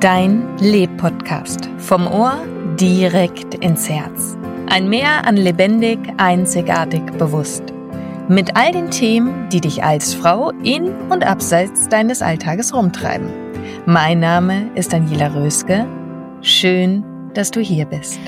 Dein Leb-Podcast. Vom Ohr direkt ins Herz. Ein Meer an lebendig, einzigartig, bewusst. Mit all den Themen, die dich als Frau in und abseits deines Alltages rumtreiben. Mein Name ist Daniela Röske. Schön, dass du hier bist.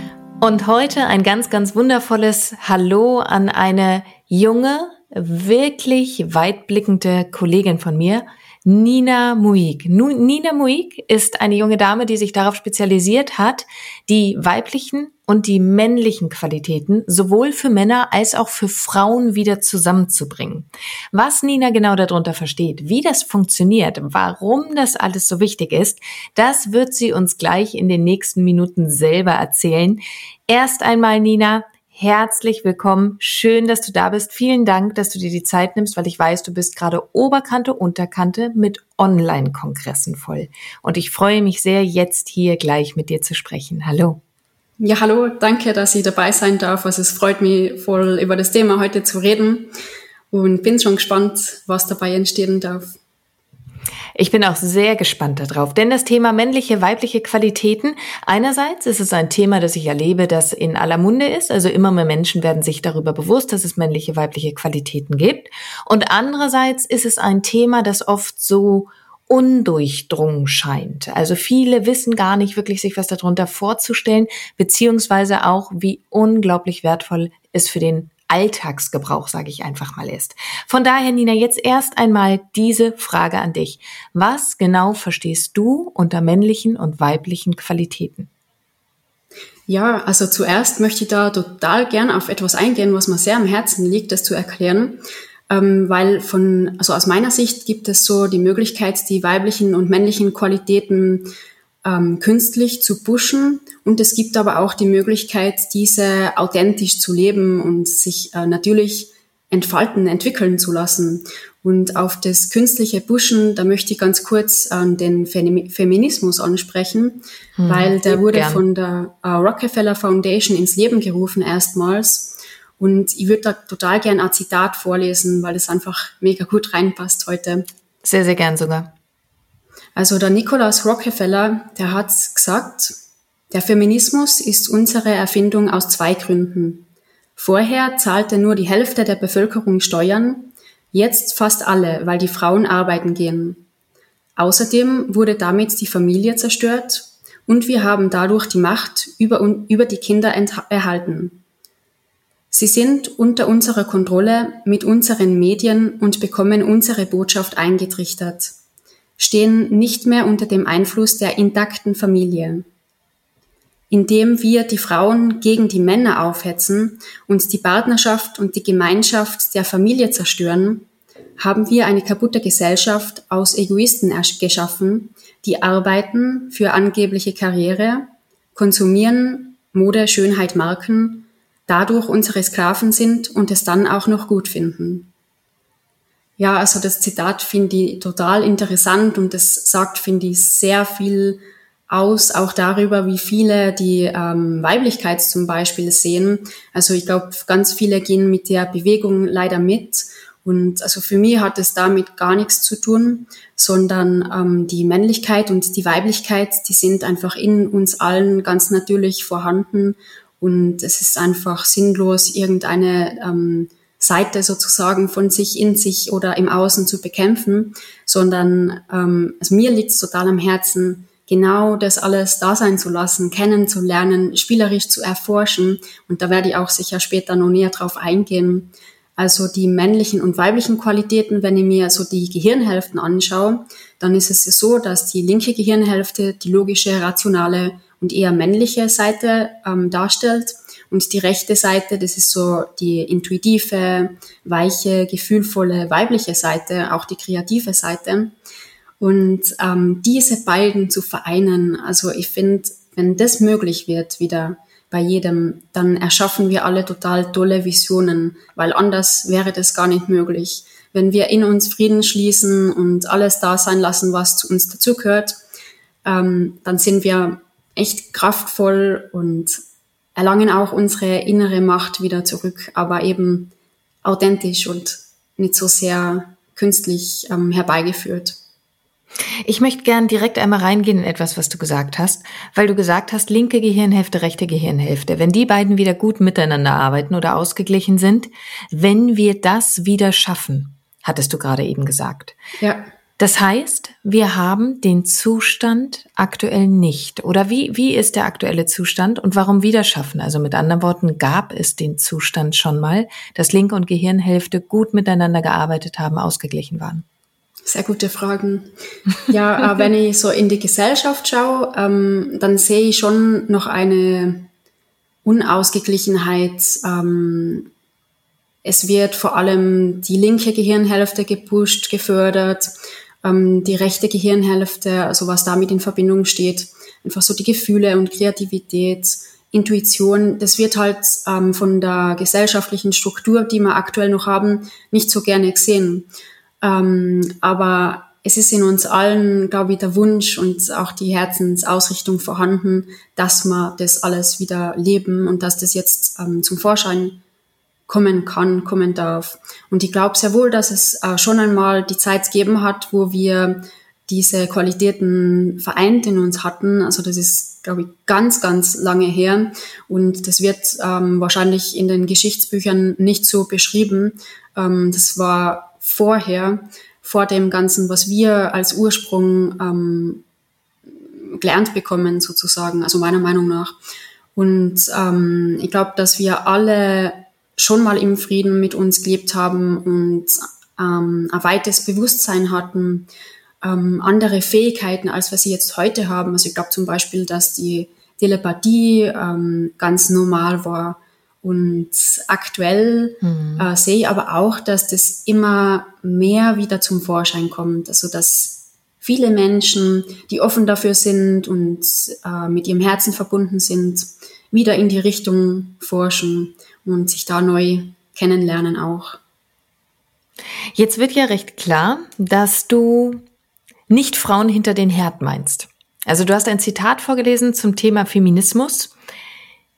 Und heute ein ganz, ganz wundervolles Hallo an eine junge, wirklich weitblickende Kollegin von mir, Nina Muig. Nina Muig ist eine junge Dame, die sich darauf spezialisiert hat, die weiblichen und die männlichen Qualitäten sowohl für Männer als auch für Frauen wieder zusammenzubringen. Was Nina genau darunter versteht, wie das funktioniert, warum das alles so wichtig ist, das wird sie uns gleich in den nächsten Minuten selber erzählen. Erst einmal, Nina, herzlich willkommen. Schön, dass du da bist. Vielen Dank, dass du dir die Zeit nimmst, weil ich weiß, du bist gerade Oberkante, Unterkante mit Online-Kongressen voll. Und ich freue mich sehr, jetzt hier gleich mit dir zu sprechen. Hallo. Ja, hallo, danke, dass ich dabei sein darf. Also es freut mich voll, über das Thema heute zu reden und bin schon gespannt, was dabei entstehen darf. Ich bin auch sehr gespannt darauf, denn das Thema männliche, weibliche Qualitäten, einerseits ist es ein Thema, das ich erlebe, das in aller Munde ist, also immer mehr Menschen werden sich darüber bewusst, dass es männliche, weibliche Qualitäten gibt. Und andererseits ist es ein Thema, das oft so undurchdrungen scheint. Also viele wissen gar nicht wirklich, sich was darunter vorzustellen, beziehungsweise auch, wie unglaublich wertvoll es für den Alltagsgebrauch, sage ich einfach mal ist. Von daher, Nina, jetzt erst einmal diese Frage an dich. Was genau verstehst du unter männlichen und weiblichen Qualitäten? Ja, also zuerst möchte ich da total gern auf etwas eingehen, was mir sehr am Herzen liegt, das zu erklären. Ähm, weil von, also aus meiner Sicht gibt es so die Möglichkeit, die weiblichen und männlichen Qualitäten ähm, künstlich zu pushen. Und es gibt aber auch die Möglichkeit, diese authentisch zu leben und sich äh, natürlich entfalten, entwickeln zu lassen. Und auf das künstliche Pushen, da möchte ich ganz kurz äh, den Feminismus ansprechen, hm, weil der wurde gern. von der äh, Rockefeller Foundation ins Leben gerufen erstmals. Und ich würde da total gern ein Zitat vorlesen, weil es einfach mega gut reinpasst heute. Sehr, sehr gern sogar. Also der Nikolaus Rockefeller, der hat gesagt, der Feminismus ist unsere Erfindung aus zwei Gründen. Vorher zahlte nur die Hälfte der Bevölkerung Steuern, jetzt fast alle, weil die Frauen arbeiten gehen. Außerdem wurde damit die Familie zerstört und wir haben dadurch die Macht über, über die Kinder erhalten. Sie sind unter unserer Kontrolle mit unseren Medien und bekommen unsere Botschaft eingetrichtert stehen nicht mehr unter dem Einfluss der intakten Familie. Indem wir die Frauen gegen die Männer aufhetzen und die Partnerschaft und die Gemeinschaft der Familie zerstören, haben wir eine kaputte Gesellschaft aus Egoisten geschaffen, die arbeiten für angebliche Karriere, konsumieren Mode, Schönheit, Marken, dadurch unsere Sklaven sind und es dann auch noch gut finden. Ja, also das Zitat finde ich total interessant und das sagt, finde ich, sehr viel aus, auch darüber, wie viele die ähm, Weiblichkeit zum Beispiel sehen. Also ich glaube, ganz viele gehen mit der Bewegung leider mit Und also für mich hat es damit gar nichts zu tun, sondern ähm, die Männlichkeit und die Weiblichkeit, die sind einfach in uns allen ganz natürlich vorhanden. Und es ist einfach sinnlos, irgendeine ähm, Seite sozusagen von sich in sich oder im Außen zu bekämpfen, sondern ähm, also mir liegt es total am Herzen, genau das alles da sein zu lassen, kennenzulernen, spielerisch zu erforschen. Und da werde ich auch sicher später noch näher drauf eingehen. Also die männlichen und weiblichen Qualitäten, wenn ich mir so die Gehirnhälften anschaue, dann ist es so, dass die linke Gehirnhälfte die logische, rationale und eher männliche Seite ähm, darstellt und die rechte Seite, das ist so die intuitive, weiche, gefühlvolle weibliche Seite, auch die kreative Seite. Und ähm, diese beiden zu vereinen, also ich finde, wenn das möglich wird, wieder bei jedem, dann erschaffen wir alle total tolle Visionen, weil anders wäre das gar nicht möglich. Wenn wir in uns Frieden schließen und alles da sein lassen, was zu uns dazugehört, ähm, dann sind wir echt kraftvoll und erlangen auch unsere innere Macht wieder zurück, aber eben authentisch und nicht so sehr künstlich ähm, herbeigeführt. Ich möchte gern direkt einmal reingehen in etwas, was du gesagt hast, weil du gesagt hast, linke Gehirnhälfte, rechte Gehirnhälfte. Wenn die beiden wieder gut miteinander arbeiten oder ausgeglichen sind, wenn wir das wieder schaffen, hattest du gerade eben gesagt. Ja. Das heißt, wir haben den Zustand aktuell nicht. Oder wie, wie ist der aktuelle Zustand und warum wieder schaffen? Also mit anderen Worten, gab es den Zustand schon mal, dass linke und Gehirnhälfte gut miteinander gearbeitet haben, ausgeglichen waren? Sehr gute Fragen. Ja, äh, wenn ich so in die Gesellschaft schaue, ähm, dann sehe ich schon noch eine Unausgeglichenheit. Ähm, es wird vor allem die linke Gehirnhälfte gepusht, gefördert ähm, die rechte Gehirnhälfte, also was damit in Verbindung steht, einfach so die Gefühle und Kreativität, Intuition, das wird halt ähm, von der gesellschaftlichen Struktur, die wir aktuell noch haben, nicht so gerne gesehen. Ähm, aber es ist in uns allen, glaube ich, der Wunsch und auch die Herzensausrichtung vorhanden, dass wir das alles wieder leben und dass das jetzt ähm, zum Vorschein kommen kann, kommen darf. Und ich glaube sehr wohl, dass es äh, schon einmal die Zeit gegeben hat, wo wir diese Qualitäten vereint in uns hatten. Also das ist, glaube ich, ganz, ganz lange her. Und das wird ähm, wahrscheinlich in den Geschichtsbüchern nicht so beschrieben. Ähm, das war vorher, vor dem Ganzen, was wir als Ursprung ähm, gelernt bekommen, sozusagen, also meiner Meinung nach. Und ähm, ich glaube, dass wir alle schon mal im Frieden mit uns gelebt haben und ähm, ein weites Bewusstsein hatten, ähm, andere Fähigkeiten, als wir sie jetzt heute haben. Also ich glaube zum Beispiel, dass die Telepathie ähm, ganz normal war. Und aktuell mhm. äh, sehe ich aber auch, dass das immer mehr wieder zum Vorschein kommt. Also dass viele Menschen, die offen dafür sind und äh, mit ihrem Herzen verbunden sind, wieder in die Richtung forschen und sich da neu kennenlernen auch. Jetzt wird ja recht klar, dass du nicht Frauen hinter den Herd meinst. Also du hast ein Zitat vorgelesen zum Thema Feminismus,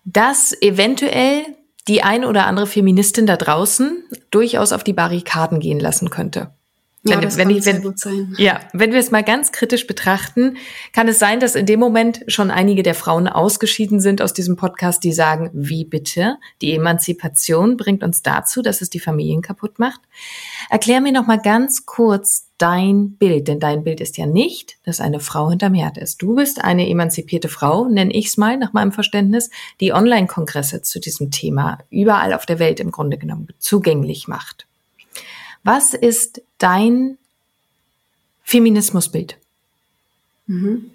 das eventuell die ein oder andere Feministin da draußen durchaus auf die Barrikaden gehen lassen könnte. Ja, wenn, wenn, ich, wenn. Ja, wenn wir es mal ganz kritisch betrachten, kann es sein, dass in dem Moment schon einige der Frauen ausgeschieden sind aus diesem Podcast, die sagen, wie bitte? Die Emanzipation bringt uns dazu, dass es die Familien kaputt macht. Erklär mir noch mal ganz kurz dein Bild, denn dein Bild ist ja nicht, dass eine Frau hinterm Herd ist. Du bist eine emanzipierte Frau, nenne ich es mal nach meinem Verständnis, die Online-Kongresse zu diesem Thema überall auf der Welt im Grunde genommen zugänglich macht. Was ist dein Feminismusbild? Mhm.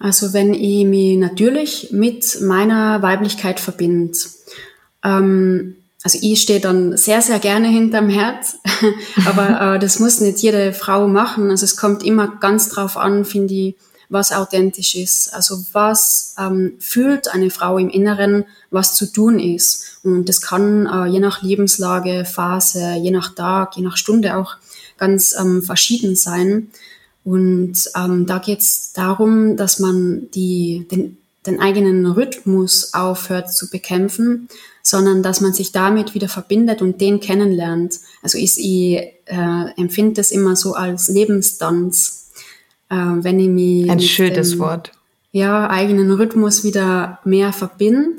Also wenn ich mich natürlich mit meiner Weiblichkeit verbinde, ähm, also ich stehe dann sehr, sehr gerne hinterm Herz, aber äh, das muss nicht jede Frau machen. Also es kommt immer ganz drauf an, finde ich, was authentisch ist. Also was ähm, fühlt eine Frau im Inneren, was zu tun ist. Und das kann äh, je nach Lebenslage, Phase, je nach Tag, je nach Stunde auch ganz ähm, verschieden sein. Und ähm, da geht es darum, dass man die, den, den eigenen Rhythmus aufhört zu bekämpfen, sondern dass man sich damit wieder verbindet und den kennenlernt. Also ich, ich äh, empfinde das immer so als Lebenstanz, äh, wenn ich mich ein schönes dem, Wort ja eigenen Rhythmus wieder mehr verbinde.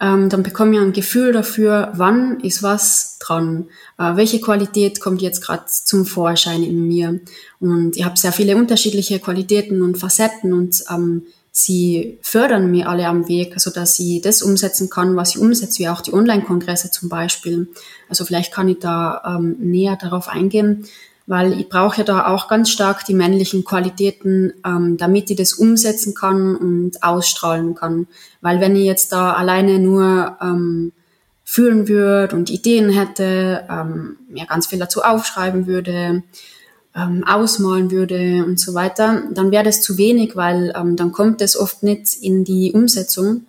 Ähm, dann bekomme ich ein Gefühl dafür, wann ist was dran, äh, welche Qualität kommt jetzt gerade zum Vorschein in mir. Und ich habe sehr viele unterschiedliche Qualitäten und Facetten und ähm, Sie fördern mir alle am Weg, so dass ich das umsetzen kann, was ich umsetze, wie auch die Online-Kongresse zum Beispiel. Also vielleicht kann ich da ähm, näher darauf eingehen, weil ich brauche ja da auch ganz stark die männlichen Qualitäten, ähm, damit ich das umsetzen kann und ausstrahlen kann. Weil wenn ich jetzt da alleine nur ähm, fühlen würde und Ideen hätte, ähm, mir ganz viel dazu aufschreiben würde, ähm, ausmalen würde und so weiter, dann wäre das zu wenig, weil ähm, dann kommt es oft nicht in die Umsetzung.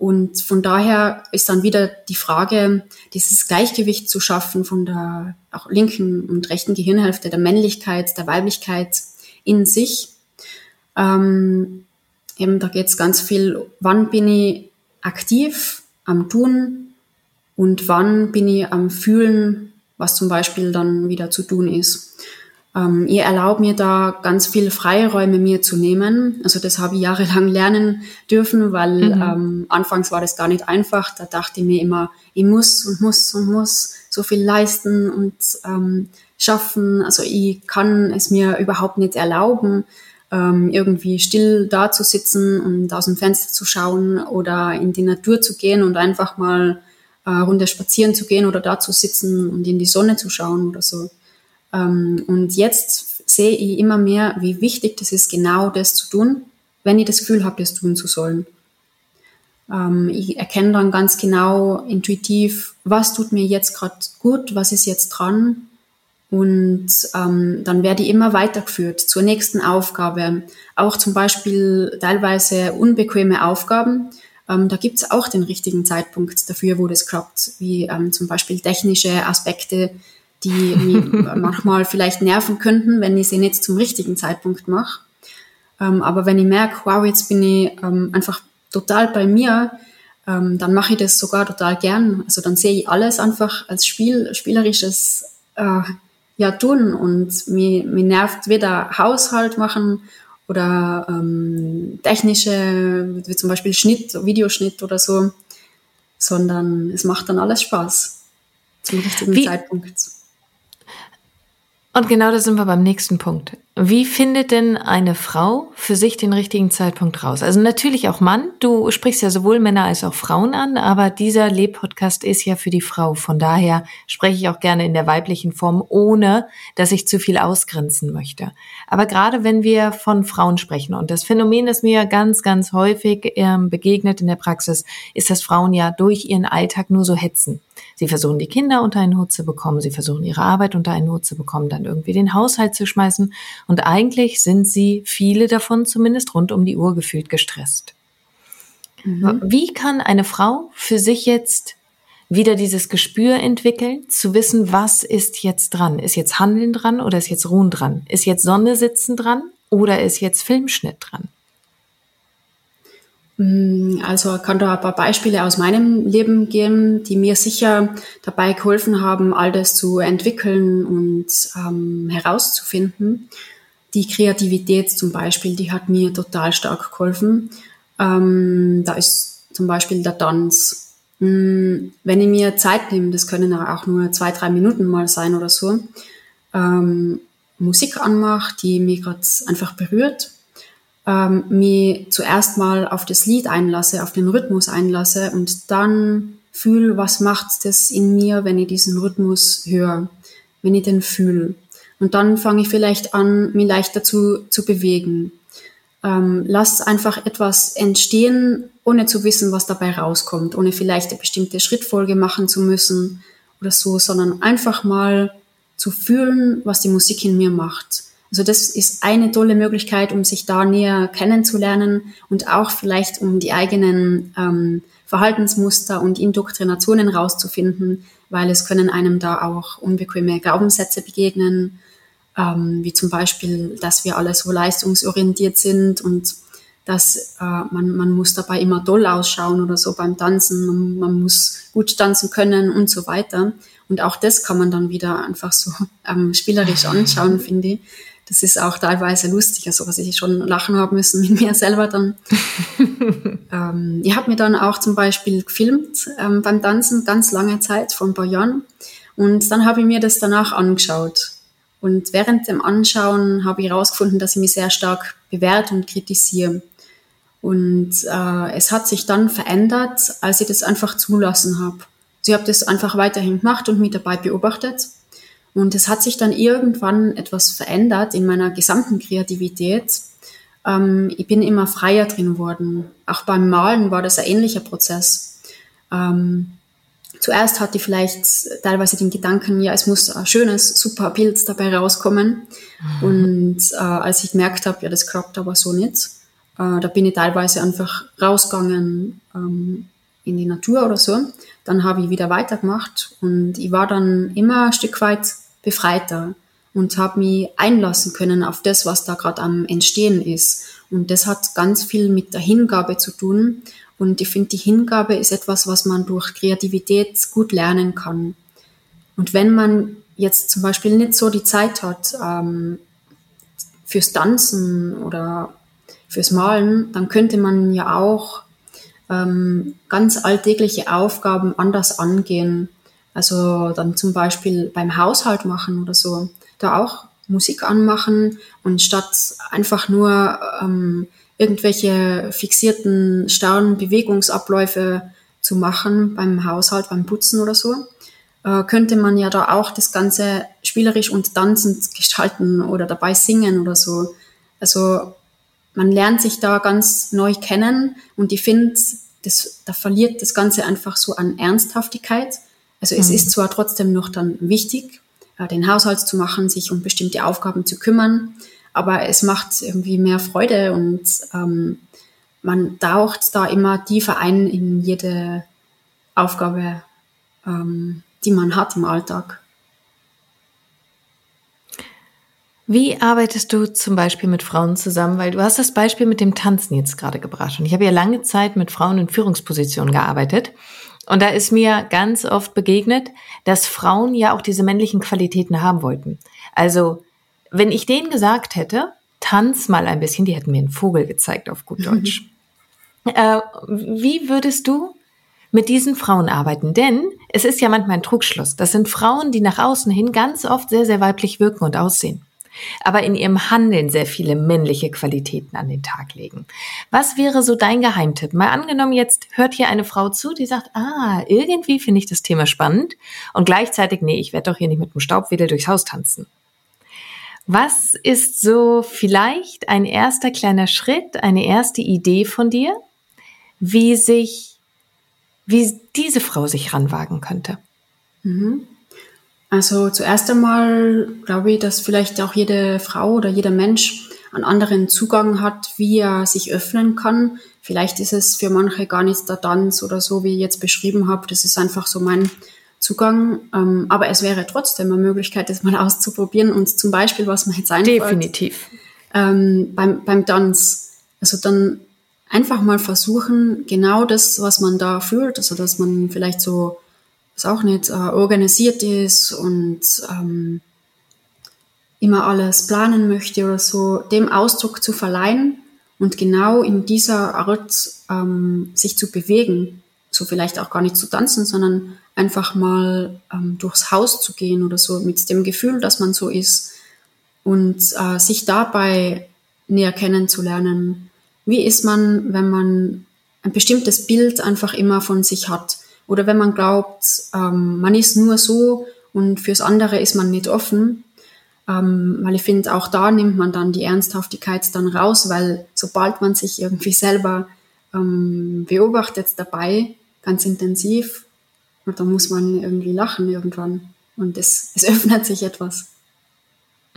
Und von daher ist dann wieder die Frage, dieses Gleichgewicht zu schaffen von der auch linken und rechten Gehirnhälfte, der Männlichkeit, der Weiblichkeit in sich. Ähm, eben da geht es ganz viel, wann bin ich aktiv am Tun und wann bin ich am Fühlen, was zum Beispiel dann wieder zu tun ist. Ähm, ihr erlaubt mir da ganz viele Freiräume mir zu nehmen. Also das habe ich jahrelang lernen dürfen, weil mhm. ähm, anfangs war das gar nicht einfach. Da dachte ich mir immer, ich muss und muss und muss so viel leisten und ähm, schaffen. Also ich kann es mir überhaupt nicht erlauben, ähm, irgendwie still da zu sitzen und aus dem Fenster zu schauen oder in die Natur zu gehen und einfach mal äh, runter spazieren zu gehen oder da zu sitzen und in die Sonne zu schauen oder so. Ähm, und jetzt sehe ich immer mehr, wie wichtig das ist, genau das zu tun, wenn ich das Gefühl habe, das tun zu sollen. Ähm, ich erkenne dann ganz genau intuitiv, was tut mir jetzt gerade gut, was ist jetzt dran. Und ähm, dann werde ich immer weitergeführt zur nächsten Aufgabe. Auch zum Beispiel teilweise unbequeme Aufgaben. Da gibt es auch den richtigen Zeitpunkt dafür, wo das klappt, wie zum Beispiel technische Aspekte, die mich manchmal vielleicht nerven könnten, wenn ich sie nicht zum richtigen Zeitpunkt mache. Ähm, aber wenn ich merke, wow, jetzt bin ich ähm, einfach total bei mir, ähm, dann mache ich das sogar total gern. Also dann sehe ich alles einfach als Spiel, spielerisches äh, ja, tun und mir, mir nervt weder Haushalt machen oder ähm, technische, wie zum Beispiel Schnitt, Videoschnitt oder so, sondern es macht dann alles Spaß zum richtigen wie, Zeitpunkt. Und genau da sind wir beim nächsten Punkt. Wie findet denn eine Frau für sich den richtigen Zeitpunkt raus? Also natürlich auch Mann. Du sprichst ja sowohl Männer als auch Frauen an, aber dieser Leb-Podcast ist ja für die Frau. Von daher spreche ich auch gerne in der weiblichen Form, ohne dass ich zu viel ausgrenzen möchte. Aber gerade wenn wir von Frauen sprechen und das Phänomen, das mir ganz, ganz häufig ähm, begegnet in der Praxis, ist, dass Frauen ja durch ihren Alltag nur so hetzen. Sie versuchen die Kinder unter einen Hut zu bekommen, sie versuchen ihre Arbeit unter einen Hut zu bekommen, dann irgendwie den Haushalt zu schmeißen und eigentlich sind sie, viele davon zumindest rund um die Uhr gefühlt gestresst. Mhm. Wie kann eine Frau für sich jetzt wieder dieses Gespür entwickeln, zu wissen, was ist jetzt dran? Ist jetzt Handeln dran oder ist jetzt Ruhen dran? Ist jetzt Sonne sitzen dran oder ist jetzt Filmschnitt dran? Mm, also kann da ein paar Beispiele aus meinem Leben geben, die mir sicher dabei geholfen haben, all das zu entwickeln und ähm, herauszufinden. Die Kreativität zum Beispiel, die hat mir total stark geholfen. Ähm, da ist zum Beispiel der Tanz. Mm, wenn ich mir Zeit nehme, das können auch nur zwei, drei Minuten mal sein oder so, ähm, Musik anmache, die mich gerade einfach berührt ähm, mich zuerst mal auf das Lied einlasse, auf den Rhythmus einlasse und dann fühle, was macht das in mir, wenn ich diesen Rhythmus höre, wenn ich den fühle. Und dann fange ich vielleicht an, mich leicht dazu zu bewegen. Ähm, lass einfach etwas entstehen, ohne zu wissen, was dabei rauskommt, ohne vielleicht eine bestimmte Schrittfolge machen zu müssen oder so, sondern einfach mal zu fühlen, was die Musik in mir macht. Also das ist eine tolle Möglichkeit, um sich da näher kennenzulernen und auch vielleicht um die eigenen ähm, Verhaltensmuster und Indoktrinationen rauszufinden, weil es können einem da auch unbequeme Glaubenssätze begegnen, ähm, wie zum Beispiel, dass wir alle so leistungsorientiert sind und dass äh, man, man muss dabei immer doll ausschauen oder so beim Tanzen, man, man muss gut tanzen können und so weiter. Und auch das kann man dann wieder einfach so ähm, spielerisch anschauen, finde ich. Das ist auch teilweise lustig, also was ich schon lachen haben müssen mit mir selber dann. ähm, ich habe mir dann auch zum Beispiel gefilmt ähm, beim Tanzen ganz lange Zeit, vor ein paar Jahren. Und dann habe ich mir das danach angeschaut. Und während dem Anschauen habe ich herausgefunden, dass ich mich sehr stark bewerte und kritisiere. Und äh, es hat sich dann verändert, als ich das einfach zulassen habe. Sie habe das einfach weiterhin gemacht und mich dabei beobachtet. Und es hat sich dann irgendwann etwas verändert in meiner gesamten Kreativität. Ähm, ich bin immer freier drin geworden. Auch beim Malen war das ein ähnlicher Prozess. Ähm, zuerst hatte ich vielleicht teilweise den Gedanken, ja, es muss ein schönes, super Bild dabei rauskommen. Mhm. Und äh, als ich gemerkt habe, ja, das klappt aber so nicht, äh, da bin ich teilweise einfach rausgegangen ähm, in die Natur oder so dann habe ich wieder weitergemacht und ich war dann immer ein Stück weit befreiter und habe mich einlassen können auf das, was da gerade am Entstehen ist. Und das hat ganz viel mit der Hingabe zu tun. Und ich finde, die Hingabe ist etwas, was man durch Kreativität gut lernen kann. Und wenn man jetzt zum Beispiel nicht so die Zeit hat ähm, fürs Tanzen oder fürs Malen, dann könnte man ja auch ähm, ganz alltägliche Aufgaben anders angehen. Also dann zum Beispiel beim Haushalt machen oder so. Da auch Musik anmachen und statt einfach nur ähm, irgendwelche fixierten, starren Bewegungsabläufe zu machen beim Haushalt, beim Putzen oder so, äh, könnte man ja da auch das Ganze spielerisch und tanzend gestalten oder dabei singen oder so. Also man lernt sich da ganz neu kennen und ich finde, da verliert das Ganze einfach so an Ernsthaftigkeit. Also es mhm. ist zwar trotzdem noch dann wichtig, äh, den Haushalt zu machen, sich um bestimmte Aufgaben zu kümmern, aber es macht irgendwie mehr Freude und ähm, man taucht da immer tiefer ein in jede Aufgabe, ähm, die man hat im Alltag. Wie arbeitest du zum Beispiel mit Frauen zusammen? Weil du hast das Beispiel mit dem Tanzen jetzt gerade gebracht. Und ich habe ja lange Zeit mit Frauen in Führungspositionen gearbeitet. Und da ist mir ganz oft begegnet, dass Frauen ja auch diese männlichen Qualitäten haben wollten. Also, wenn ich denen gesagt hätte, tanz mal ein bisschen, die hätten mir einen Vogel gezeigt auf gut Deutsch. äh, wie würdest du mit diesen Frauen arbeiten? Denn es ist ja manchmal ein Trugschluss. Das sind Frauen, die nach außen hin ganz oft sehr, sehr weiblich wirken und aussehen aber in ihrem Handeln sehr viele männliche Qualitäten an den Tag legen. Was wäre so dein Geheimtipp? Mal angenommen, jetzt hört hier eine Frau zu, die sagt, ah, irgendwie finde ich das Thema spannend und gleichzeitig, nee, ich werde doch hier nicht mit dem Staubwedel durchs Haus tanzen. Was ist so vielleicht ein erster kleiner Schritt, eine erste Idee von dir, wie sich, wie diese Frau sich ranwagen könnte? Mhm. Also zuerst einmal glaube ich, dass vielleicht auch jede Frau oder jeder Mensch einen anderen Zugang hat, wie er sich öffnen kann. Vielleicht ist es für manche gar nicht der Tanz oder so, wie ich jetzt beschrieben habe. Das ist einfach so mein Zugang. Ähm, aber es wäre trotzdem eine Möglichkeit, das mal auszuprobieren. Und zum Beispiel, was man jetzt einfällt. Definitiv. Ähm, beim, beim Tanz. Also dann einfach mal versuchen, genau das, was man da fühlt, also dass man vielleicht so was auch nicht äh, organisiert ist und ähm, immer alles planen möchte oder so, dem Ausdruck zu verleihen und genau in dieser Art ähm, sich zu bewegen. So vielleicht auch gar nicht zu tanzen, sondern einfach mal ähm, durchs Haus zu gehen oder so mit dem Gefühl, dass man so ist und äh, sich dabei näher kennenzulernen. Wie ist man, wenn man ein bestimmtes Bild einfach immer von sich hat? Oder wenn man glaubt, ähm, man ist nur so und fürs andere ist man nicht offen, ähm, weil ich finde, auch da nimmt man dann die Ernsthaftigkeit dann raus, weil sobald man sich irgendwie selber ähm, beobachtet dabei, ganz intensiv, dann muss man irgendwie lachen irgendwann und es, es öffnet sich etwas.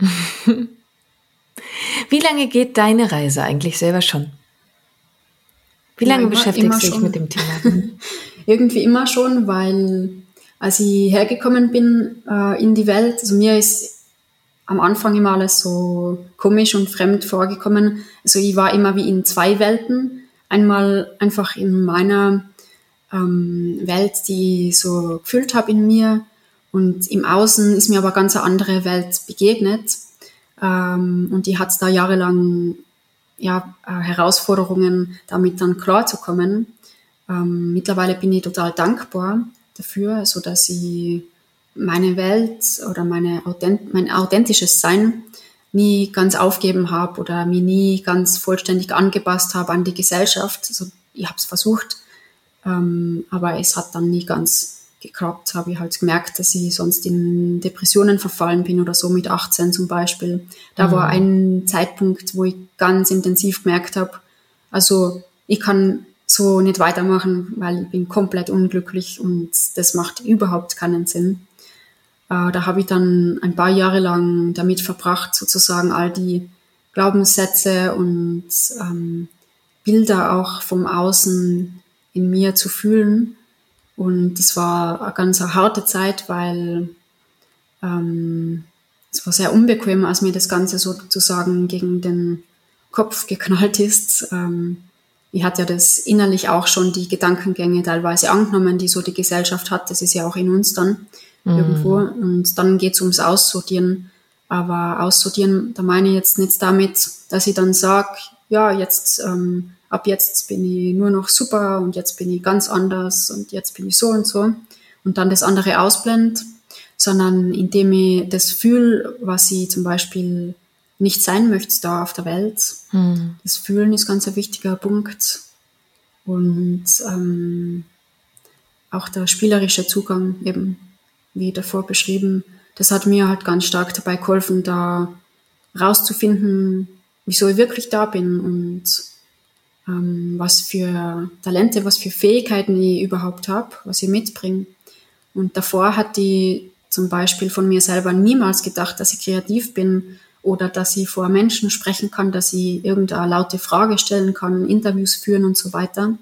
Wie lange geht deine Reise eigentlich selber schon? Wie lange ja, immer, beschäftigst du dich mit dem Thema? Irgendwie immer schon, weil als ich hergekommen bin äh, in die Welt, also mir ist am Anfang immer alles so komisch und fremd vorgekommen. Also ich war immer wie in zwei Welten. Einmal einfach in meiner ähm, Welt, die ich so gefühlt habe in mir. Und im Außen ist mir aber ganz eine andere Welt begegnet. Ähm, und die hat da jahrelang ja, äh, Herausforderungen, damit dann klarzukommen. Ähm, mittlerweile bin ich total dankbar dafür, so dass ich meine Welt oder meine Authent mein authentisches Sein nie ganz aufgeben habe oder mich nie ganz vollständig angepasst habe an die Gesellschaft. Also ich habe es versucht, ähm, aber es hat dann nie ganz geklappt. Habe ich halt gemerkt, dass ich sonst in Depressionen verfallen bin oder so mit 18 zum Beispiel. Da mhm. war ein Zeitpunkt, wo ich ganz intensiv gemerkt habe, also ich kann so nicht weitermachen, weil ich bin komplett unglücklich und das macht überhaupt keinen Sinn. Äh, da habe ich dann ein paar Jahre lang damit verbracht, sozusagen all die Glaubenssätze und ähm, Bilder auch vom Außen in mir zu fühlen. Und es war eine ganz harte Zeit, weil ähm, es war sehr unbequem, als mir das Ganze sozusagen gegen den Kopf geknallt ist. Ähm, ich hatte ja das innerlich auch schon die Gedankengänge teilweise angenommen, die so die Gesellschaft hat. Das ist ja auch in uns dann mhm. irgendwo. Und dann geht es ums Aussortieren. Aber aussortieren, da meine ich jetzt nicht damit, dass ich dann sage, ja, jetzt ähm, ab jetzt bin ich nur noch super und jetzt bin ich ganz anders und jetzt bin ich so und so und dann das andere ausblend, sondern indem ich das fühle, was ich zum Beispiel nicht sein möchte da auf der Welt. Mhm. Das Fühlen ist ganz ein wichtiger Punkt. Und ähm, auch der spielerische Zugang eben wie davor beschrieben, das hat mir halt ganz stark dabei geholfen, da rauszufinden, wieso ich wirklich da bin und ähm, was für Talente, was für Fähigkeiten ich überhaupt habe, was ich mitbringe. Und davor hatte ich zum Beispiel von mir selber niemals gedacht, dass ich kreativ bin oder dass ich vor Menschen sprechen kann, dass ich irgendeine laute Frage stellen kann, Interviews führen und so weiter.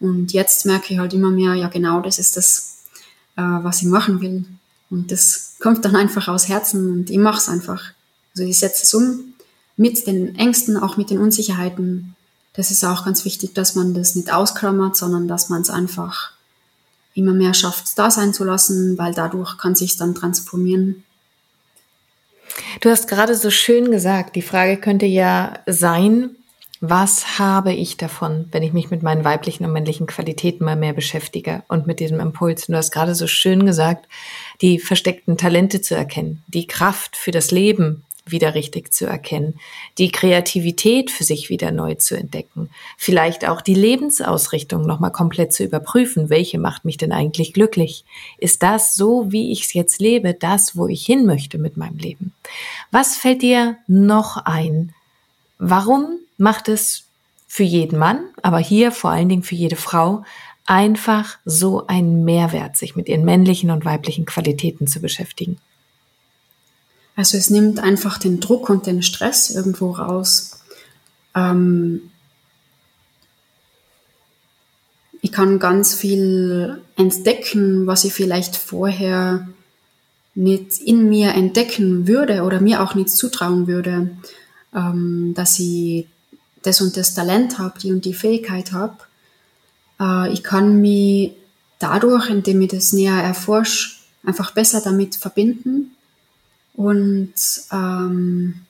Und jetzt merke ich halt immer mehr, ja genau, das ist das, äh, was ich machen will. Und das kommt dann einfach aus Herzen und ich mache es einfach. Also ich setze es um mit den Ängsten, auch mit den Unsicherheiten. Das ist auch ganz wichtig, dass man das nicht ausklammert, sondern dass man es einfach immer mehr schafft, da sein zu lassen, weil dadurch kann sich dann transformieren. Du hast gerade so schön gesagt, die Frage könnte ja sein, was habe ich davon, wenn ich mich mit meinen weiblichen und männlichen Qualitäten mal mehr beschäftige und mit diesem Impuls? Du hast gerade so schön gesagt, die versteckten Talente zu erkennen, die Kraft für das Leben wieder richtig zu erkennen, die Kreativität für sich wieder neu zu entdecken, vielleicht auch die Lebensausrichtung nochmal komplett zu überprüfen, welche macht mich denn eigentlich glücklich? Ist das so, wie ich es jetzt lebe, das, wo ich hin möchte mit meinem Leben? Was fällt dir noch ein? Warum macht es für jeden Mann, aber hier vor allen Dingen für jede Frau, einfach so einen Mehrwert, sich mit ihren männlichen und weiblichen Qualitäten zu beschäftigen? Also es nimmt einfach den Druck und den Stress irgendwo raus. Ähm ich kann ganz viel entdecken, was ich vielleicht vorher nicht in mir entdecken würde oder mir auch nicht zutrauen würde, ähm, dass ich das und das Talent habe, die und die Fähigkeit habe. Äh, ich kann mich dadurch, indem ich das näher erforsche, einfach besser damit verbinden und ähm,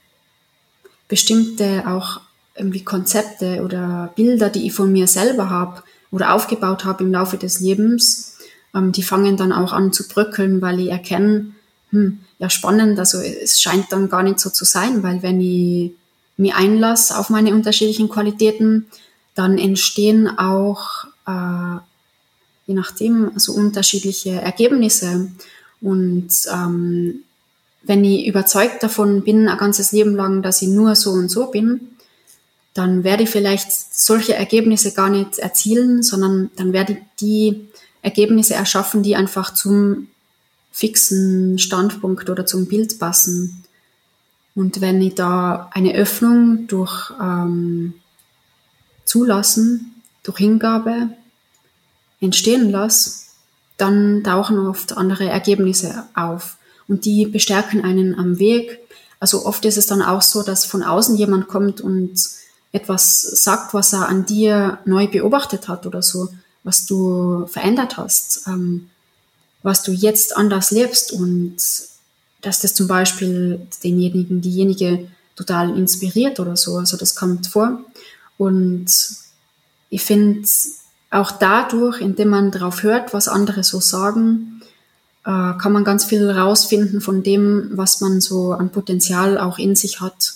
bestimmte auch irgendwie Konzepte oder Bilder, die ich von mir selber habe oder aufgebaut habe im Laufe des Lebens, ähm, die fangen dann auch an zu bröckeln, weil ich erkenne, hm, ja spannend, also es scheint dann gar nicht so zu sein, weil wenn ich mir einlasse auf meine unterschiedlichen Qualitäten, dann entstehen auch, äh, je nachdem, also unterschiedliche Ergebnisse. Und ähm, wenn ich überzeugt davon bin, ein ganzes Leben lang, dass ich nur so und so bin, dann werde ich vielleicht solche Ergebnisse gar nicht erzielen, sondern dann werde ich die Ergebnisse erschaffen, die einfach zum fixen Standpunkt oder zum Bild passen. Und wenn ich da eine Öffnung durch ähm, Zulassen, durch Hingabe entstehen lasse, dann tauchen oft andere Ergebnisse auf. Und die bestärken einen am Weg. Also oft ist es dann auch so, dass von außen jemand kommt und etwas sagt, was er an dir neu beobachtet hat oder so, was du verändert hast, ähm, was du jetzt anders lebst und dass das zum Beispiel denjenigen, diejenige total inspiriert oder so. Also das kommt vor. Und ich finde auch dadurch, indem man darauf hört, was andere so sagen, äh, kann man ganz viel rausfinden von dem, was man so an Potenzial auch in sich hat.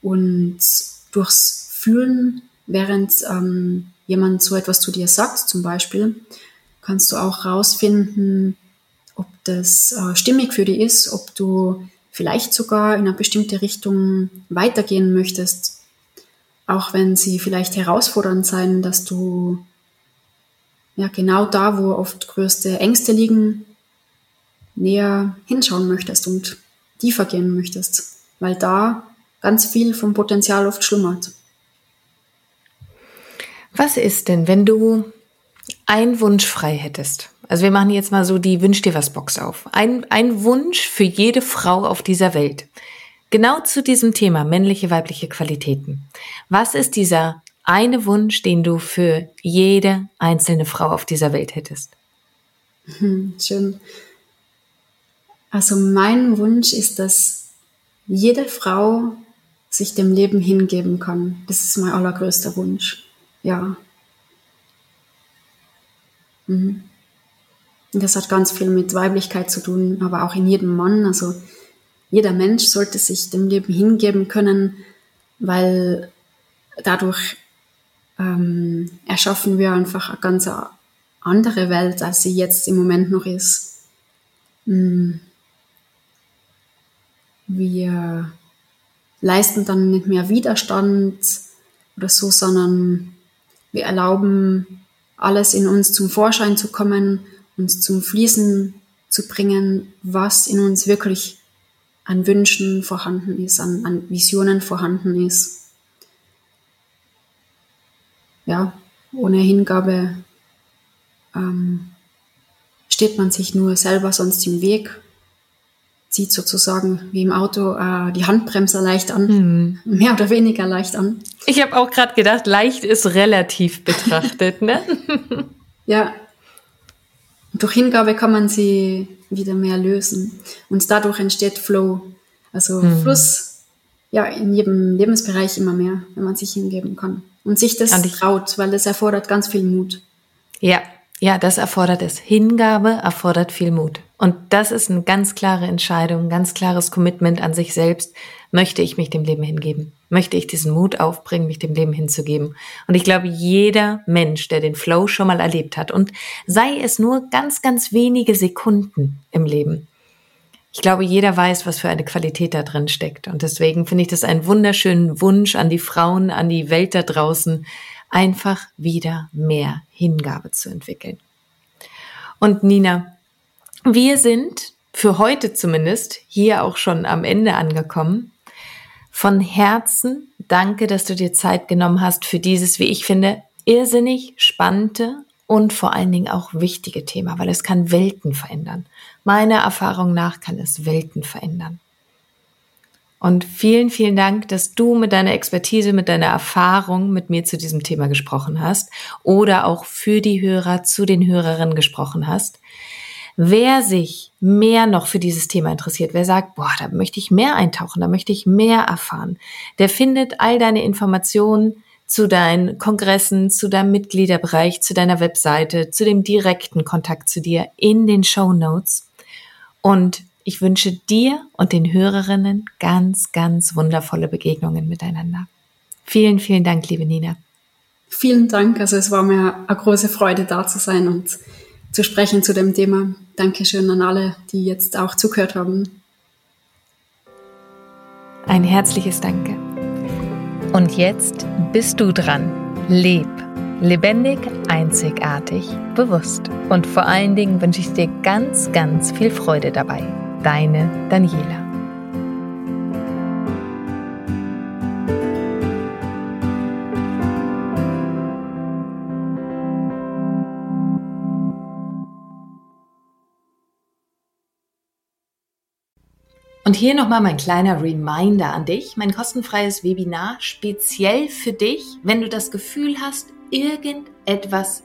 Und durchs Fühlen, während ähm, jemand so etwas zu dir sagt, zum Beispiel, kannst du auch rausfinden, ob das äh, stimmig für dich ist, ob du vielleicht sogar in eine bestimmte Richtung weitergehen möchtest, auch wenn sie vielleicht herausfordernd sein, dass du ja genau da, wo oft größte Ängste liegen, näher hinschauen möchtest und tiefer gehen möchtest, weil da ganz viel vom Potenzial oft schlummert. Was ist denn, wenn du einen Wunsch frei hättest? Also wir machen jetzt mal so die Wünsch dir was Box auf. Ein, ein Wunsch für jede Frau auf dieser Welt. Genau zu diesem Thema männliche, weibliche Qualitäten. Was ist dieser eine Wunsch, den du für jede einzelne Frau auf dieser Welt hättest? Hm, schön. Also mein Wunsch ist, dass jede Frau sich dem Leben hingeben kann. Das ist mein allergrößter Wunsch. Ja. Mhm. Das hat ganz viel mit Weiblichkeit zu tun, aber auch in jedem Mann. Also jeder Mensch sollte sich dem Leben hingeben können, weil dadurch ähm, erschaffen wir einfach eine ganz andere Welt, als sie jetzt im Moment noch ist. Mhm. Wir leisten dann nicht mehr Widerstand oder so, sondern wir erlauben alles in uns zum Vorschein zu kommen uns zum Fließen zu bringen, was in uns wirklich an Wünschen vorhanden ist, an, an Visionen vorhanden ist. Ja, ohne Hingabe ähm, steht man sich nur selber sonst im Weg, zieht sozusagen wie im Auto äh, die Handbremse leicht an, hm. mehr oder weniger leicht an. Ich habe auch gerade gedacht, leicht ist relativ betrachtet, ne? ja, durch Hingabe kann man sie wieder mehr lösen. Und dadurch entsteht Flow. Also mhm. Fluss, ja, in jedem Lebensbereich immer mehr, wenn man sich hingeben kann. Und sich das traut, weil das erfordert ganz viel Mut. Ja, ja, das erfordert es. Hingabe erfordert viel Mut. Und das ist eine ganz klare Entscheidung, ein ganz klares Commitment an sich selbst. Möchte ich mich dem Leben hingeben? möchte ich diesen Mut aufbringen, mich dem Leben hinzugeben. Und ich glaube, jeder Mensch, der den Flow schon mal erlebt hat und sei es nur ganz, ganz wenige Sekunden im Leben, ich glaube, jeder weiß, was für eine Qualität da drin steckt. Und deswegen finde ich das einen wunderschönen Wunsch an die Frauen, an die Welt da draußen, einfach wieder mehr Hingabe zu entwickeln. Und Nina, wir sind für heute zumindest hier auch schon am Ende angekommen. Von Herzen danke, dass du dir Zeit genommen hast für dieses, wie ich finde, irrsinnig spannende und vor allen Dingen auch wichtige Thema, weil es kann Welten verändern. Meiner Erfahrung nach kann es Welten verändern. Und vielen, vielen Dank, dass du mit deiner Expertise, mit deiner Erfahrung mit mir zu diesem Thema gesprochen hast oder auch für die Hörer zu den Hörerinnen gesprochen hast. Wer sich mehr noch für dieses Thema interessiert, wer sagt, boah, da möchte ich mehr eintauchen, da möchte ich mehr erfahren, der findet all deine Informationen zu deinen Kongressen, zu deinem Mitgliederbereich, zu deiner Webseite, zu dem direkten Kontakt zu dir in den Show Notes. Und ich wünsche dir und den Hörerinnen ganz, ganz wundervolle Begegnungen miteinander. Vielen, vielen Dank, liebe Nina. Vielen Dank. Also es war mir eine große Freude, da zu sein und zu sprechen zu dem Thema. Dankeschön an alle, die jetzt auch zugehört haben. Ein herzliches Danke. Und jetzt bist du dran. Leb. Lebendig, einzigartig, bewusst. Und vor allen Dingen wünsche ich dir ganz, ganz viel Freude dabei. Deine Daniela. Und hier nochmal mein kleiner Reminder an dich, mein kostenfreies Webinar speziell für dich, wenn du das Gefühl hast, irgendetwas